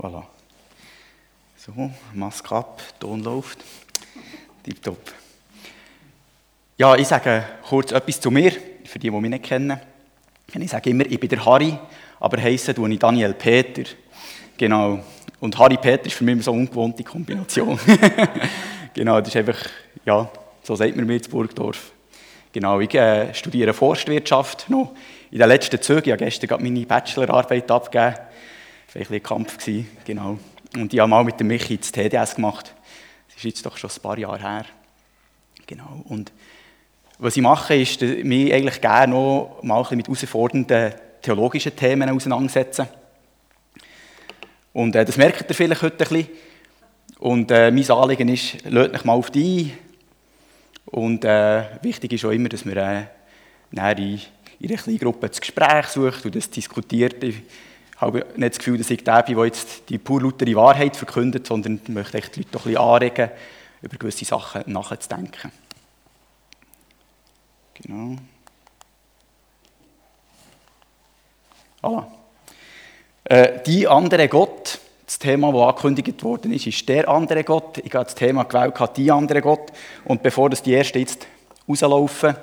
Voilà. So, Maske ab, Ton läuft. Tipptopp. Ja, ich sage kurz etwas zu mir, für die, die mich nicht kennen. Ich sage immer, ich bin der Harry, aber heiße tue ich Daniel Peter. Genau. Und Harry Peter ist für mich so eine ungewohnte Kombination. genau, das ist einfach, ja, so sagt man mir in Burgdorf. Genau, ich äh, studiere Forstwirtschaft noch in den letzten Zügen. Ich habe gestern gerade meine Bachelorarbeit abgegeben. War ein, ein Kampf, gewesen, genau. Und ich habe mal mit dem Michi das TDS gemacht. Das ist jetzt doch schon ein paar Jahre her. Genau. Und was ich mache, ist, mich eigentlich gerne noch mal ein bisschen mit herausfordernden theologischen Themen auseinandersetzen. Und äh, das merkt ihr vielleicht heute ein bisschen. Und äh, mein Anliegen ist, lasst mich mal auf die ein. Und äh, wichtig ist auch immer, dass wir äh, in, in einer kleinen Gruppe das Gespräch sucht und das diskutiert. Habe nicht das Gefühl, dass ich der bin, der jetzt die pur lautere Wahrheit verkündet, sondern möchte die Leute doch ein bisschen anregen, über gewisse Sachen nachzudenken. Genau. Voilà. Äh, die andere Gott, das Thema, das angekündigt worden ist, ist der andere Gott. Ich habe das Thema gewählt, die andere Gott. Und bevor das die ersten jetzt rauslaufen,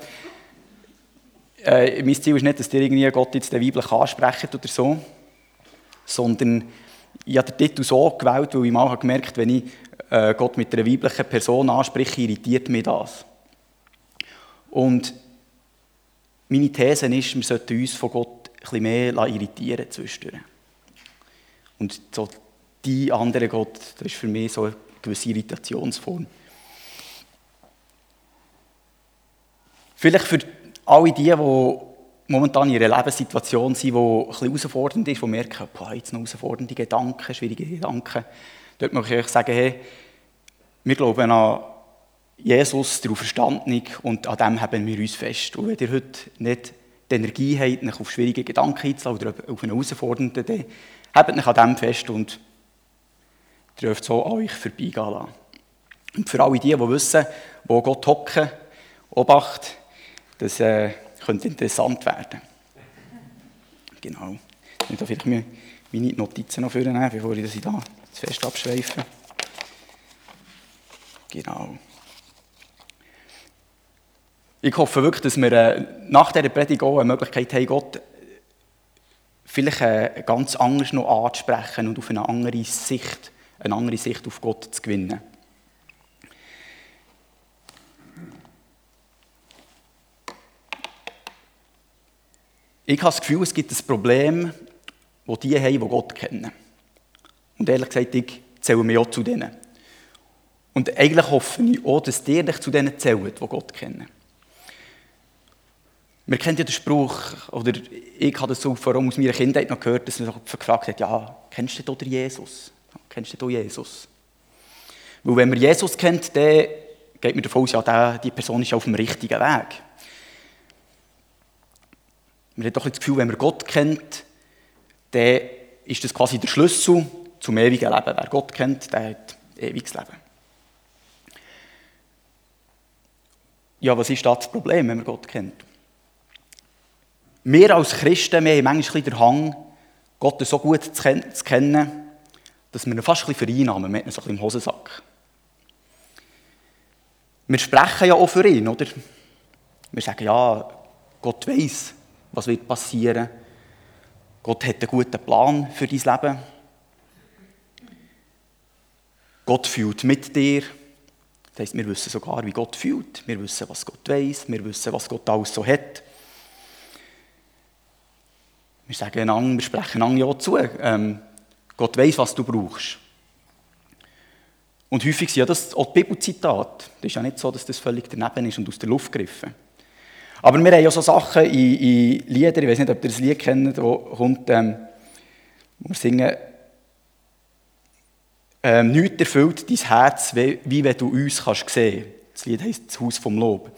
äh, mein Ziel ist nicht, dass ihr irgendwie Gott jetzt den weiblich ansprecht oder so, sondern ich habe den Titel so gewählt, weil ich mal gemerkt habe, wenn ich äh, Gott mit einer weiblichen Person anspreche, irritiert mich das. Und meine These ist, wir sollten uns von Gott bisschen mehr irritieren zwischendurch. Und so die andere Gott, das ist für mich so eine gewisse Irritationsform. Vielleicht für alle die, die momentan in ihrer Lebenssituation sind, die ein bisschen herausfordernd ist, die merken, boah, jetzt noch herausfordernde Gedanken, schwierige Gedanken. Dort möchte ich euch sagen, hey, wir glauben an Jesus, der Auferstandene, und an dem haben wir uns fest. Und wenn ihr heute nicht die Energie habt, euch auf schwierige Gedanken einzulassen oder auf einen herausfordernden, dann habt euch an dem fest und dürft so an euch vorbeigehen lassen. Und für alle die, die wissen, wo Gott hocken, Obacht, das äh, könnte interessant werden. Genau. Ich darf vielleicht meine Notizen noch vornehmen, bevor ich das hier zu fest abschweife. Genau. Ich hoffe wirklich, dass wir äh, nach dieser Predigt auch eine Möglichkeit haben, Gott vielleicht äh, ganz anders noch anzusprechen und auf eine andere Sicht, eine andere Sicht auf Gott zu gewinnen. Ich habe das Gefühl, es gibt ein Problem, das die haben, die Gott kennen. Und ehrlich gesagt, ich zähle mich auch zu denen. Und eigentlich hoffe ich auch, dass ihr dich zu denen zählt, die Gott kennen. Wir kennen ja den Spruch, oder ich habe das so vor allem aus meiner Kindheit noch gehört, dass man gefragt hat, ja, kennst du den Jesus? Kennst du Jesus? Weil wenn man Jesus kennt, dann geht man davon aus, ja, die Person ist auf dem richtigen Weg. Man hat doch das Gefühl, wenn man Gott kennt, dann ist das quasi der Schlüssel zum ewigen Leben. Wer Gott kennt, der hat ewiges Leben. Ja, was ist da das Problem, wenn man Gott kennt? Wir als Christen, wir haben manchmal den Hang, Gott so gut zu kennen, dass wir ihn fast ein bisschen vereinnahmen, wir haben ihn so im Hosensack. Wir sprechen ja auch für ihn, oder? Wir sagen, ja, Gott weiß, was wird passieren. Gott hat einen guten Plan für dein Leben. Gott fühlt mit dir. Das heisst, wir wissen sogar, wie Gott fühlt. Wir wissen, was Gott weiß. Wir wissen, was Gott alles so hat. Wir sagen wir sprechen einander ja zu. Ähm, Gott weiß, was du brauchst. Und häufig sind ja das auch Bibelzitate. Das ist ja nicht so, dass das völlig daneben ist und aus der Luft gegriffen. Aber wir haben ja so Sachen in, in Liedern, ich weiß nicht, ob ihr das Lied kennt, wo kommt, ähm, wo wir singen, ähm, nichts erfüllt dein Herz, wie, wie wenn du uns kannst sehen. Das Lied heisst «Das Haus vom Lob».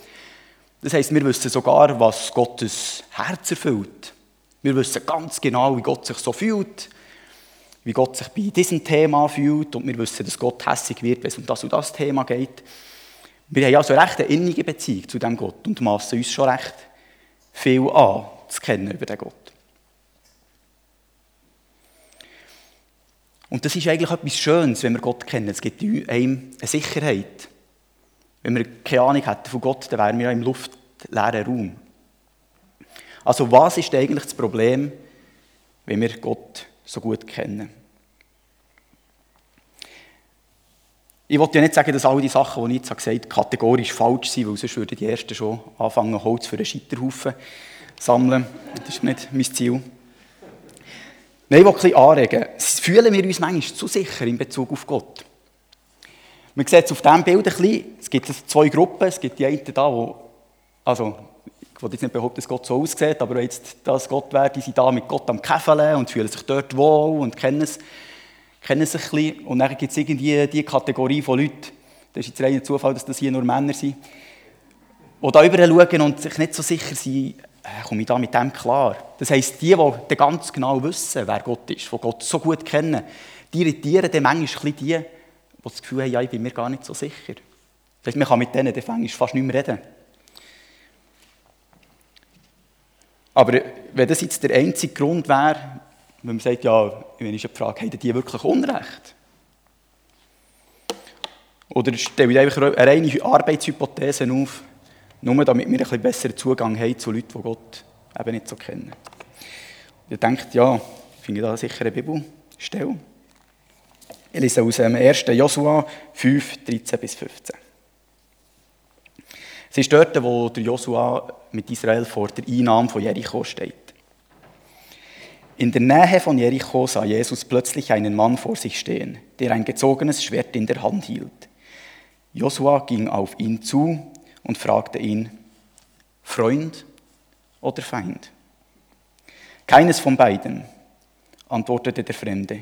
Das heisst, wir wissen sogar, was Gottes Herz erfüllt. Wir wissen ganz genau, wie Gott sich so fühlt, wie Gott sich bei diesem Thema fühlt und wir wissen, dass Gott hässig wird, wenn es um das und das Thema geht. Wir haben also recht eine innige Beziehung zu dem Gott und maßen uns schon recht viel an, zu kennen über den Gott. Und das ist eigentlich etwas Schönes, wenn wir Gott kennen. Es gibt einem eine Sicherheit. Wenn wir keine Ahnung hätten von Gott, dann wären wir ja im luftleeren Raum. Also was ist eigentlich das Problem, wenn wir Gott so gut kennen? Ich wollte ja nicht sagen, dass all die Sachen, die ich jetzt gesagt habe, kategorisch falsch sind, weil sonst würden die Ersten schon anfangen, Holz für einen Scheiterhaufen zu sammeln. Das ist nicht mein Ziel. Nein, ich will ein anregen. Fühlen wir uns manchmal zu sicher in Bezug auf Gott? Man sieht es auf diesem Bild ein bisschen. Es gibt zwei Gruppen. Es gibt die einen da, wo, also, ich will jetzt nicht behaupten, dass Gott so aussieht, aber jetzt das Gott wäre, die sind da mit Gott am Käfeln und fühlen sich dort wohl und kennen es, kennen sich ein bisschen. Und dann gibt es irgendwie die Kategorie von Leuten, das ist jetzt reiner Zufall, dass das hier nur Männer sind, die da überall schauen und sich nicht so sicher sind, äh, komme ich da mit dem klar? Das heisst, die, die ganz genau wissen, wer Gott ist, die Gott so gut kennen, die irritieren dann manchmal die, die das Gefühl haben, ja, ich bin mir gar nicht so sicher. Das heisst, man kann mit denen fast nicht mehr reden. Aber wenn das jetzt der einzige Grund wäre, wenn man sagt, ja, wenn ich die Frage, haben die wirklich Unrecht? Oder stelle ich einfach eine reine Arbeitshypothese auf, nur damit wir ein bisschen besseren Zugang haben zu Leuten, die Gott eben nicht so kennen. Und ihr denkt, ja, finde ich da sicher eine Bibelstelle. Ich lese aus dem 1. Josua 5, 13 bis 15. Es ist dort, wo der Josua mit Israel vor der Einnahme von Jericho steht. In der Nähe von Jericho sah Jesus plötzlich einen Mann vor sich stehen, der ein gezogenes Schwert in der Hand hielt. Josua ging auf ihn zu und fragte ihn, Freund oder Feind? Keines von beiden, antwortete der Fremde.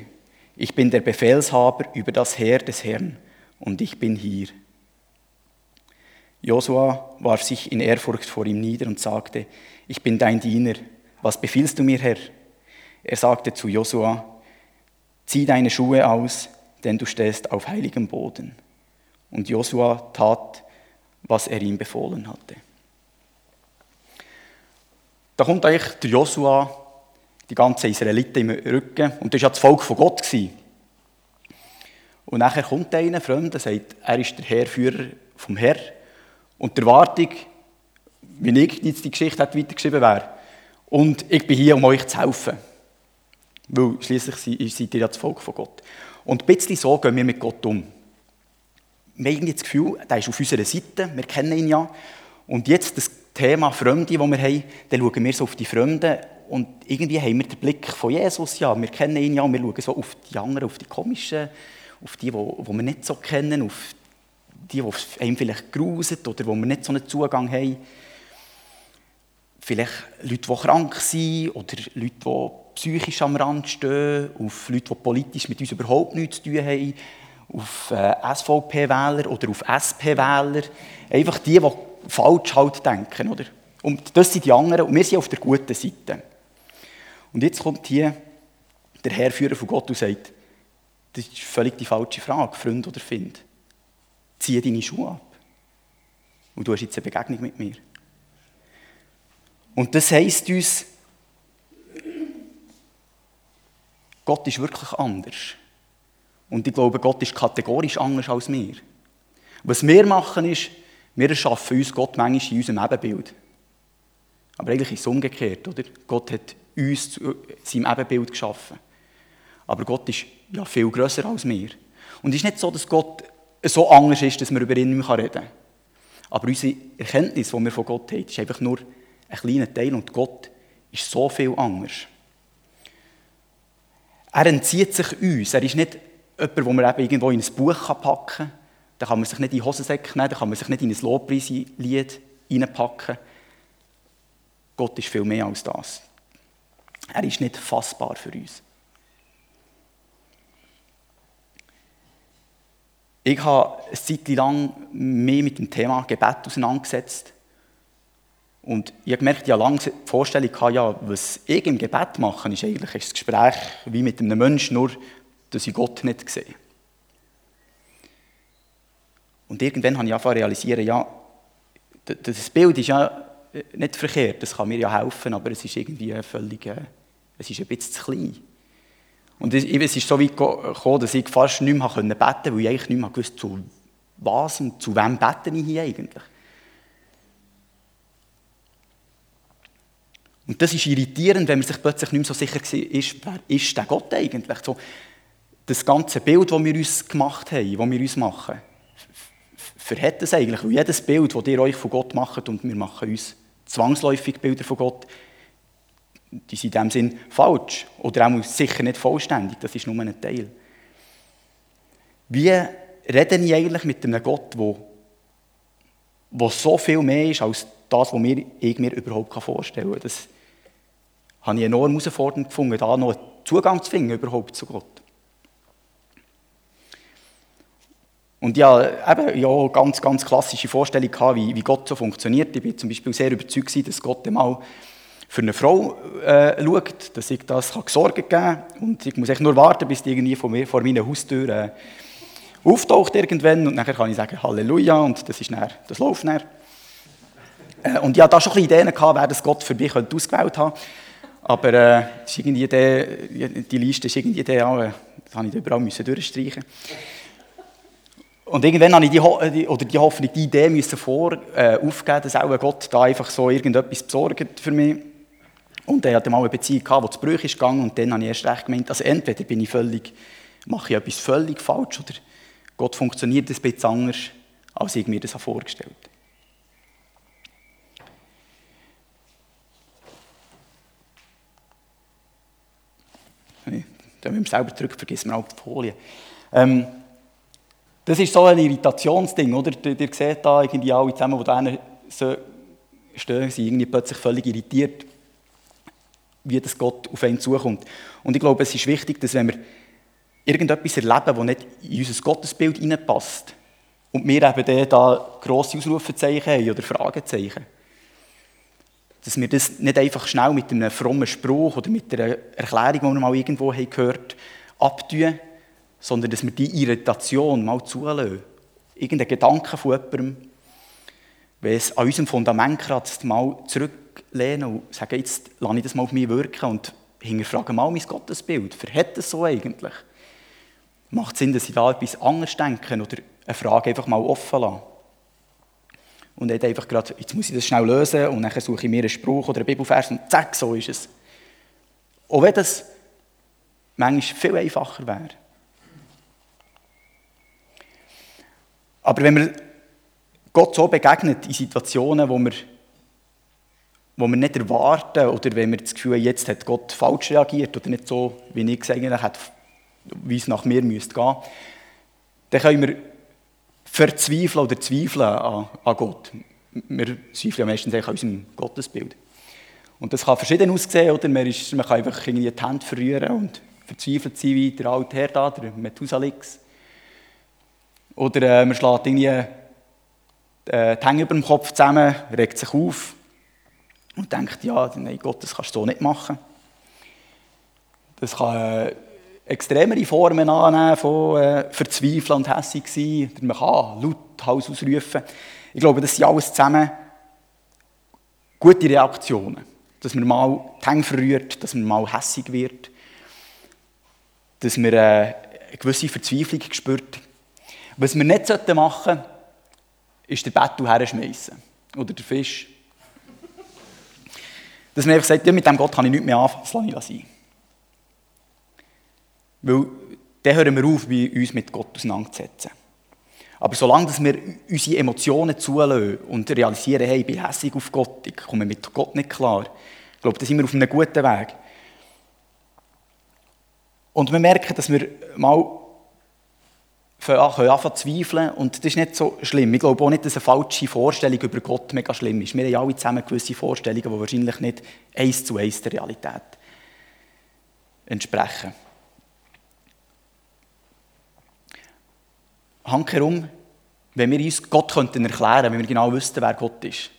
Ich bin der Befehlshaber über das Heer des Herrn und ich bin hier. Josua warf sich in Ehrfurcht vor ihm nieder und sagte, ich bin dein Diener, was befiehlst du mir, Herr? Er sagte zu Josua, zieh deine Schuhe aus, denn du stehst auf heiligem Boden. Und Josua tat, was er ihm befohlen hatte. Da kommt eigentlich der Josua, die ganze Israeliten im Rücken, und das war ja das Volk von Gott. Und nachher kommt einer, Freund, der sagt, er ist der Heerführer vom Herr. Und die Erwartung, wie ich jetzt die Geschichte hat weitergeschrieben wäre, und ich bin hier, um euch zu helfen. Weil schließlich seid ihr ja das Volk von Gott. Und ein bisschen so gehen wir mit Gott um wir haben das Gefühl, der ist auf unserer Seite, wir kennen ihn ja. Und jetzt das Thema Fremde, das wir haben, dann schauen wir so auf die Fremden und irgendwie haben wir den Blick von Jesus, ja, wir kennen ihn ja, und wir schauen so auf die anderen, auf die komischen, auf die, die, wir nicht so kennen, auf die, die einem vielleicht grusen oder wo wir nicht so einen Zugang haben. Vielleicht Leute, die krank sind oder Leute, die psychisch am Rand stehen, auf Leute, die politisch mit uns überhaupt nichts zu tun haben, auf äh, SVP-Wähler oder auf SP-Wähler. Einfach die, die falsch halt denken. Oder? Und das sind die anderen und wir sind auf der guten Seite. Und jetzt kommt hier der Herrführer von Gott und sagt, das ist völlig die falsche Frage, Freund oder Find. Zieh deine Schuhe ab. Und du hast jetzt eine Begegnung mit mir. Und das heisst uns, Gott ist wirklich anders. Und ich glaube, Gott ist kategorisch anders als wir. Was wir machen ist, wir erschaffen uns Gott manchmal in unserem Ebenbild. Aber eigentlich ist es umgekehrt, oder? Gott hat uns zu seinem Ebenbild geschaffen. Aber Gott ist ja viel grösser als wir. Und es ist nicht so, dass Gott so anders ist, dass man über ihn nicht mehr reden kann. Aber unsere Erkenntnis, die wir von Gott haben, ist einfach nur ein kleiner Teil und Gott ist so viel anders. Er entzieht sich uns. Er ist nicht jemand, den man eben irgendwo in ein Buch packen kann. Da kann man sich nicht in Hosensäcke nehmen, da kann man sich nicht in ein Lobpreislied reinpacken. Gott ist viel mehr als das. Er ist nicht fassbar für uns. Ich habe eine Zeit lang mehr mit dem Thema Gebet auseinandergesetzt. Und ich habe gemerkt, ich habe lange die Vorstellung, gehabt, ja, was ich im Gebet mache, ist eigentlich ein Gespräch wie mit einem Menschen, nur dass ich Gott nicht sehe. Und irgendwann habe ich angefangen zu realisieren, ja, das Bild ist ja nicht verkehrt, das kann mir ja helfen, aber es ist irgendwie völlig, äh, es ist ein bisschen zu klein. Und es ist so weit gekommen, dass ich fast nicht mehr beten konnte, weil ich eigentlich nicht mehr wusste, zu was und zu wem bete ich hier eigentlich. Und das ist irritierend, wenn man sich plötzlich nicht mehr so sicher ist, wer ist der Gott eigentlich? So, das ganze Bild, das wir uns gemacht haben, das wir uns machen, verhält das eigentlich? Weil jedes Bild, das ihr euch von Gott macht, und wir machen uns zwangsläufig Bilder von Gott, die sind in dem Sinn falsch. Oder auch sicher nicht vollständig, das ist nur ein Teil. Wie rede ich eigentlich mit einem Gott, der, der so viel mehr ist als das, was ich mir überhaupt vorstellen kann? Das habe ich enorm herausfordernd gefunden, da noch Zugang zu finden überhaupt zu Gott. Und ja, eben, ja, ganz, ganz klassische Vorstellung gehabt, wie, wie Gott so funktioniert. Ich bin zum Beispiel sehr überzeugt, dass Gott einmal für eine Frau äh, schaut, dass ich das kann Sorge geben kann. Und ich muss echt nur warten, bis die irgendwie vor, mir, vor meiner Haustür äh, auftaucht irgendwann. Und dann kann ich sagen Halleluja und das, ist dann, das läuft dann. Äh, und hatte da schon ein bisschen Ideen, gehabt, wer das Gott für mich ausgewählt haben Aber äh, irgendwie die, Liste ist irgendwie die, ja, das habe ich überall müssen durchstreichen und irgendwann habe ich die, oder die Hoffnung, die Idee müssen vor, äh, aufgeben, dass auch Gott da einfach so irgendetwas besorgt für mich. Und er hatte mal eine Beziehung gehabt, die zu Brüch ist gegangen und dann habe ich erst recht gemeint, also entweder bin ich völlig, mache ich etwas völlig falsch oder Gott funktioniert ein bisschen anders, als ich mir das vorgestellt habe. Wenn man selber drückt, vergisst man auch die Folie. Ähm, das ist so ein Irritationsding, oder? Ihr, ihr seht da irgendwie alle zusammen, die da so stehen, sind irgendwie plötzlich völlig irritiert wie das Gott auf einen zukommt. Und ich glaube, es ist wichtig, dass wenn wir irgendetwas erleben, das nicht in unser Gottesbild hineinpasst, und wir eben da grosse Ausrufezeichen haben oder Fragezeichen, dass wir das nicht einfach schnell mit einem frommen Spruch oder mit einer Erklärung, die wir mal irgendwo haben gehört abtun, sondern dass wir die Irritation mal zulassen. Irgendein Gedanke von jemandem, wenn es an unserem Fundament kratzt, mal zurück lehnen und sagen, jetzt lasse ich das mal auf mich wirken und hinterfrage mal mein Gottesbild. Verhält das so eigentlich? Macht es Sinn, dass ich da etwas anderes denke oder eine Frage einfach mal offen lasse? Und nicht einfach gerade, jetzt muss ich das schnell lösen und dann suche ich mir einen Spruch oder einen Bibelvers und zack, so ist es. Auch wenn das manchmal viel einfacher wäre. Aber wenn wir Gott so begegnet in Situationen, wo wir wo wir nicht erwarten oder wenn wir das Gefühl haben, jetzt hat Gott falsch reagiert oder nicht so, wie ich es eigentlich hätte, wie es nach mir müsste gehen, dann können wir verzweifeln oder zweifeln an, an Gott. Wir zweifeln ja meistens an unserem Gottesbild. Und das kann verschieden aussehen, oder? Man, ist, man kann einfach irgendwie die Hände verrühren und verzweifelt sein wie der alte Herr da, der Methusalix. Oder äh, man schlägt irgendwie äh, die Hände über dem Kopf zusammen, regt sich auf und denkt, ja, nein Gott, das kannst du so nicht machen. Das kann äh, extremere Formen annehmen von äh, Verzweifeln und hässig sein. Man kann laut Haus ausrufen. Ich glaube, das sind alles zusammen gute Reaktionen. Dass man mal die Hänge verrührt, dass man mal hässig wird, dass man äh, eine gewisse Verzweiflung spürt. Was wir nicht machen sollten, ist den Bettel herschmeißen. Oder den Fisch dass man einfach sagt, ja, mit dem Gott kann ich nichts mehr anfangen, das lasse ich sein. Weil dann hören wir auf, uns mit Gott auseinanderzusetzen. Aber solange wir unsere Emotionen zulassen und realisieren, hey, ich bin hässlich auf Gott, ich komme mit Gott nicht klar, ich glaube, da sind wir auf einem guten Weg. Und wir merken, dass wir mal anfangen zu zweifeln. Und das ist nicht so schlimm. Ich glaube auch nicht, dass eine falsche Vorstellung über Gott mega schlimm ist. Wir haben alle zusammen gewisse Vorstellungen, die wahrscheinlich nicht eins zu eins der Realität entsprechen. Handherum, wenn wir uns Gott könnten erklären könnten, wenn wir genau wüssten, wer Gott ist.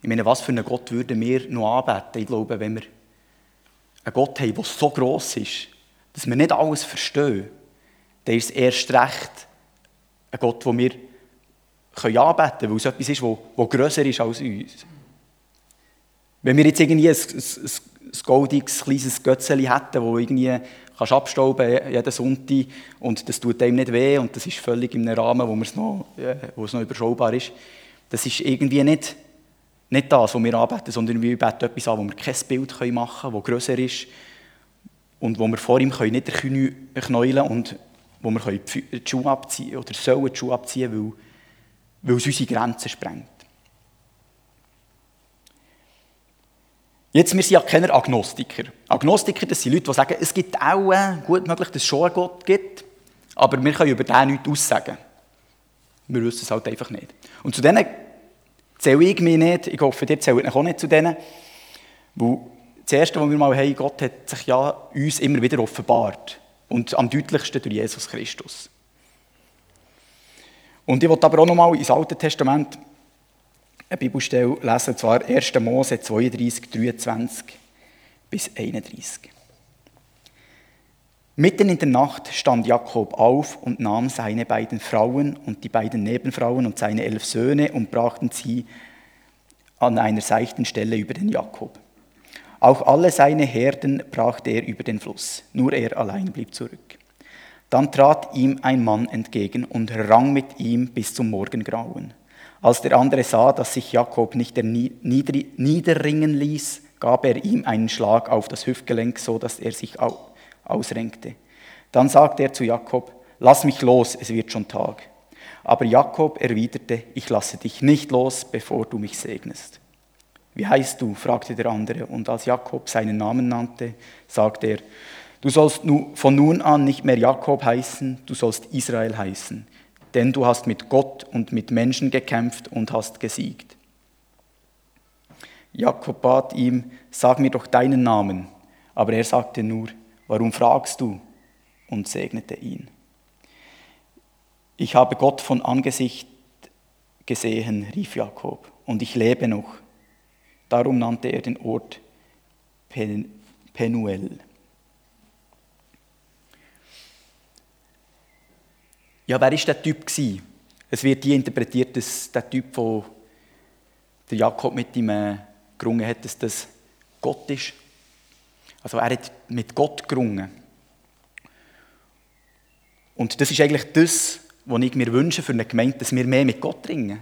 Ich meine, was für einen Gott würden wir noch anbeten? Ich glaube, wenn wir einen Gott haben, der so gross ist, dass wir nicht alles verstehen, dann ist es erst recht ein Gott, den wir anbeten können, weil es etwas ist, das grösser ist als uns. Wenn wir jetzt irgendwie ein, ein, ein goldiges, kleines Götzeli hätten, das irgendwie kannst abstauben jeden Sonntag und das tut einem nicht weh und das ist völlig einem Rahmen, wo, es noch, wo es noch überschaubar ist. Das ist irgendwie nicht, nicht das, was wir anbeten, sondern wir beten etwas an, wo wir kein Bild machen können, das grösser ist und wo wir vor ihm können und wo wir die Schuhe abziehen oder sollen die Schuhe abziehen, weil, weil es unsere Grenzen sprengt. Jetzt, wir sind ja keine Agnostiker. Agnostiker, das sind Leute, die sagen, es gibt auch, äh, gut möglich, dass es schon einen Gott gibt, aber wir können über den nichts aussagen. Wir wissen es halt einfach nicht. Und zu denen zähle ich mich nicht, ich hoffe, ihr zählt auch nicht zu denen, weil das Erste, was wir mal haben, Gott hat sich ja uns immer wieder offenbart. Und am deutlichsten durch Jesus Christus. Und ich wollte aber auch noch mal ins Alte Testament eine Bibelstelle lesen, zwar 1. Mose 32, 23 bis 31. Mitten in der Nacht stand Jakob auf und nahm seine beiden Frauen und die beiden Nebenfrauen und seine elf Söhne und brachten sie an einer seichten Stelle über den Jakob. Auch alle seine Herden brachte er über den Fluss, nur er allein blieb zurück. Dann trat ihm ein Mann entgegen und rang mit ihm bis zum Morgengrauen. Als der andere sah, dass sich Jakob nicht niederringen ließ, gab er ihm einen Schlag auf das Hüftgelenk, so dass er sich ausrenkte. Dann sagte er zu Jakob, lass mich los, es wird schon Tag. Aber Jakob erwiderte, ich lasse dich nicht los, bevor du mich segnest. Wie heißt du? fragte der andere, und als Jakob seinen Namen nannte, sagte er, du sollst von nun an nicht mehr Jakob heißen, du sollst Israel heißen denn du hast mit Gott und mit Menschen gekämpft und hast gesiegt. Jakob bat ihm, sag mir doch deinen Namen, aber er sagte nur, warum fragst du? und segnete ihn. Ich habe Gott von Angesicht gesehen, rief Jakob, und ich lebe noch. Darum nannte er den Ort Penuel. Ja, wer war der Typ? Gewesen? Es wird die interpretiert, dass der Typ, wo der Jakob mit ihm äh, gerungen hat, dass das Gott ist. Also er hat mit Gott gerungen. Und das ist eigentlich das, was ich mir wünsche für eine Gemeinde, dass wir mehr mit Gott ringen.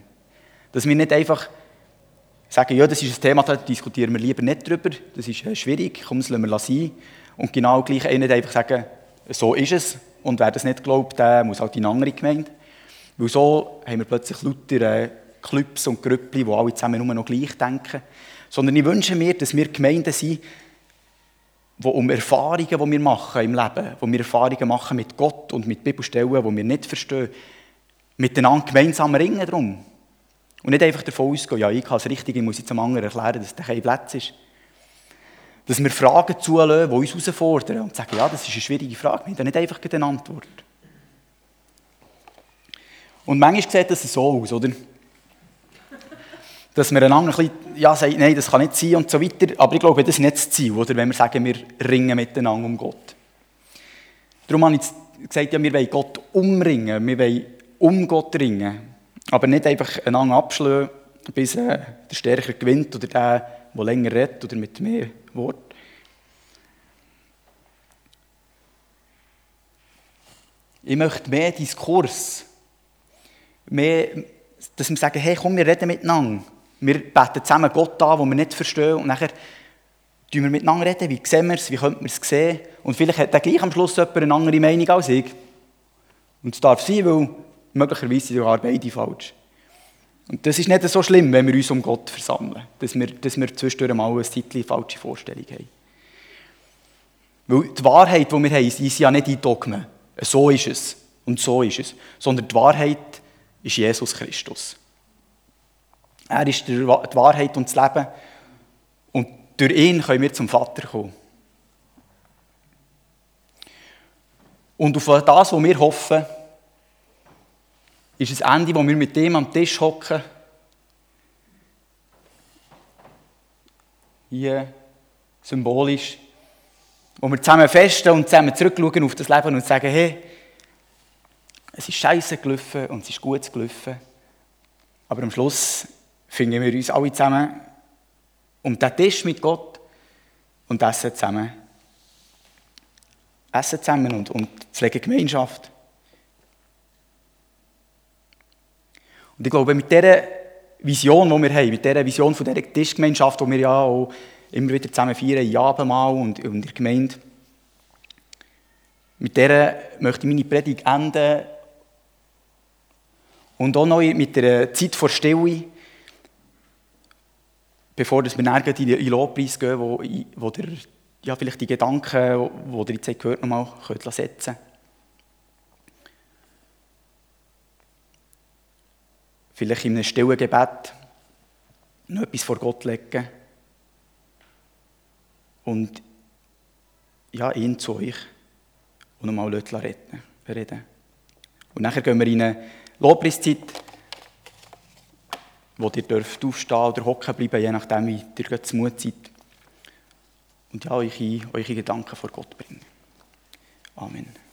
Dass wir nicht einfach sagen, ja, das ist ein Thema, da diskutieren wir lieber nicht drüber, das ist äh, schwierig, komm, das lassen wir sein. Und genau gleich nicht einfach sagen, so ist es, und wer das nicht glaubt, der muss halt in eine andere Gemeinde. Weil so haben wir plötzlich lauter äh, Clubs und Grüppli, die alle zusammen nur noch gleich denken. Sondern ich wünsche mir, dass wir Gemeinden sind, die um Erfahrungen, die wir machen im Leben, wo wir Erfahrungen machen mit Gott und mit Bibelstellen, die wir nicht verstehen, miteinander gemeinsam ringen drum. Und nicht einfach davon ausgehen, ja, ich kann es richtig, ich muss jetzt einem anderen erklären, dass der kein Platz ist. Dass wir Fragen zulassen, die uns herausfordern und sagen, ja, das ist eine schwierige Frage, wir haben nicht einfach eine Antwort. Und manchmal sieht das so aus, oder? Dass wir einander ein bisschen, ja, sagen, nein, das kann nicht sein und so weiter. Aber ich glaube, das ist nicht das Ziel, oder? Wenn wir sagen, wir ringen miteinander um Gott. Darum habe ich gesagt, ja, wir wollen Gott umringen, wir wollen um Gott ringen. Aber nicht einfach einander abschlagen, bis äh, der Stärker gewinnt oder der, der länger redet oder mit mehr Wort. Ich möchte mehr Diskurs. Mehr, dass wir sagen, hey, komm, wir reden miteinander. Wir beten zusammen Gott an, den wir nicht verstehen. Und nachher reden wir miteinander reden. Wie sehen wir es? Wie könnten wir es sehen? Und vielleicht hat dann gleich am Schluss jemand eine andere Meinung als ich. Und es darf sein, weil möglicherweise sind sogar beide falsch. Und das ist nicht so schlimm, wenn wir uns um Gott versammeln, dass wir, dass wir zwischendurch mal eine Zeitchen falsche Vorstellung haben. Weil die Wahrheit, die wir haben, ist ja nicht in Dogmen. So ist es und so ist es. Sondern die Wahrheit ist Jesus Christus. Er ist die Wahrheit und das Leben. Und durch ihn können wir zum Vater kommen. Und auf das, was wir hoffen, ist ein Ende, wo wir mit dem am Tisch hocken. Hier symbolisch. Wo wir zusammen festen und zusammen zurückschauen auf das Leben und sagen, hey, es ist scheiße gelaufen und es ist gut gelaufen. Aber am Schluss finden wir uns alle zusammen um den Tisch mit Gott und essen zusammen essen zusammen und, und pflegen Gemeinschaft. Und ich glaube, mit dieser Vision, die wir haben, mit dieser Vision von dieser Tischgemeinschaft, die wir ja auch immer wieder zusammen feiern, in Abendmahl und, in der Gemeinde, mit der möchte ich meine Predigt enden. Und auch noch mit der Zeit vor Stille, bevor wir dann in den Lobpreis gehen, wo, wo der, ja, vielleicht die Gedanken, die ihr jetzt gehört nochmal setzen könnt. Vielleicht in einem stillen Gebet noch etwas vor Gott legen und ja, ihn zu euch und nochmal reden. Und nachher gehen wir in eine Lobpreiszeit, wo ihr dürft aufstehen oder hocken bleiben, je nachdem, wie ihr zu Mut seid. Und ja, eure, eure Gedanken vor Gott bringen. Amen.